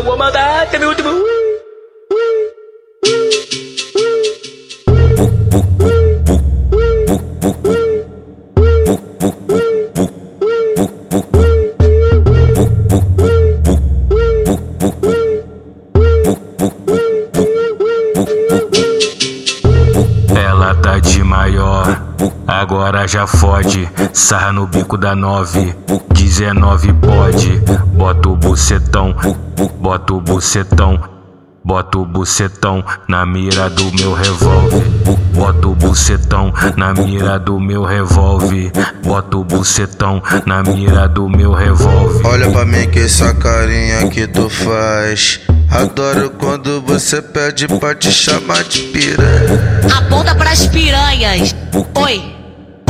Eu vou mandar, teve último. Ela tá de maior, agora já fode. Sarra no bico da nove, 19 pode. Bota o bucetão, bota o bucetão. Bota o bucetão na mira do meu revólver. Bota o bucetão na mira do meu revólver. Bota o bucetão na mira do meu revólver. Olha pra mim que essa carinha que tu faz. Adoro quando você pede pra te chamar de piranha. Aponta pras piranhas. Oi,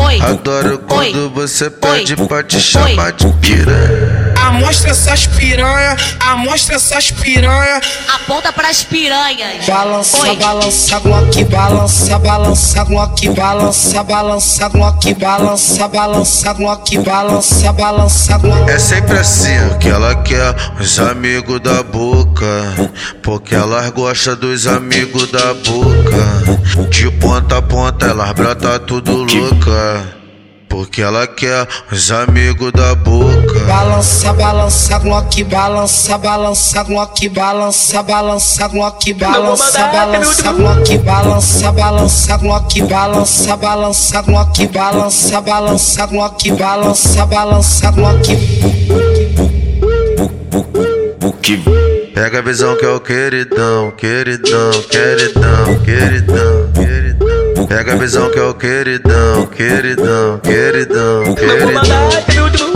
oi. Adoro Oi. quando você pede pra te chamar de piranha. Amostra essas piranha, amostra essas piranha. Aponta pras piranhas. Balança, Oi. balança, Glock, balança, balança, Glock, balança, balança, Glock, balança, balança, Glock, balança, balança, Glock. É sempre assim, porque ela quer os amigos da boca. Porque elas gostam dos amigos da boca. De ponta a ponta, elas brota tudo louca. Porque ela quer os amigos da boca. Balança, balança, Glock, balança, balança, Glock, balança, balança, Glock, balança, balança, Glock, balança, balança, Glock, balança, balança, Glock, balança, balança, Glock, balança, balança, Glock. Pega a visão que é o queridão, queridão, queridão, queridão, queridão. Pega a visão que é o queridão, queridão, queridão, queridão.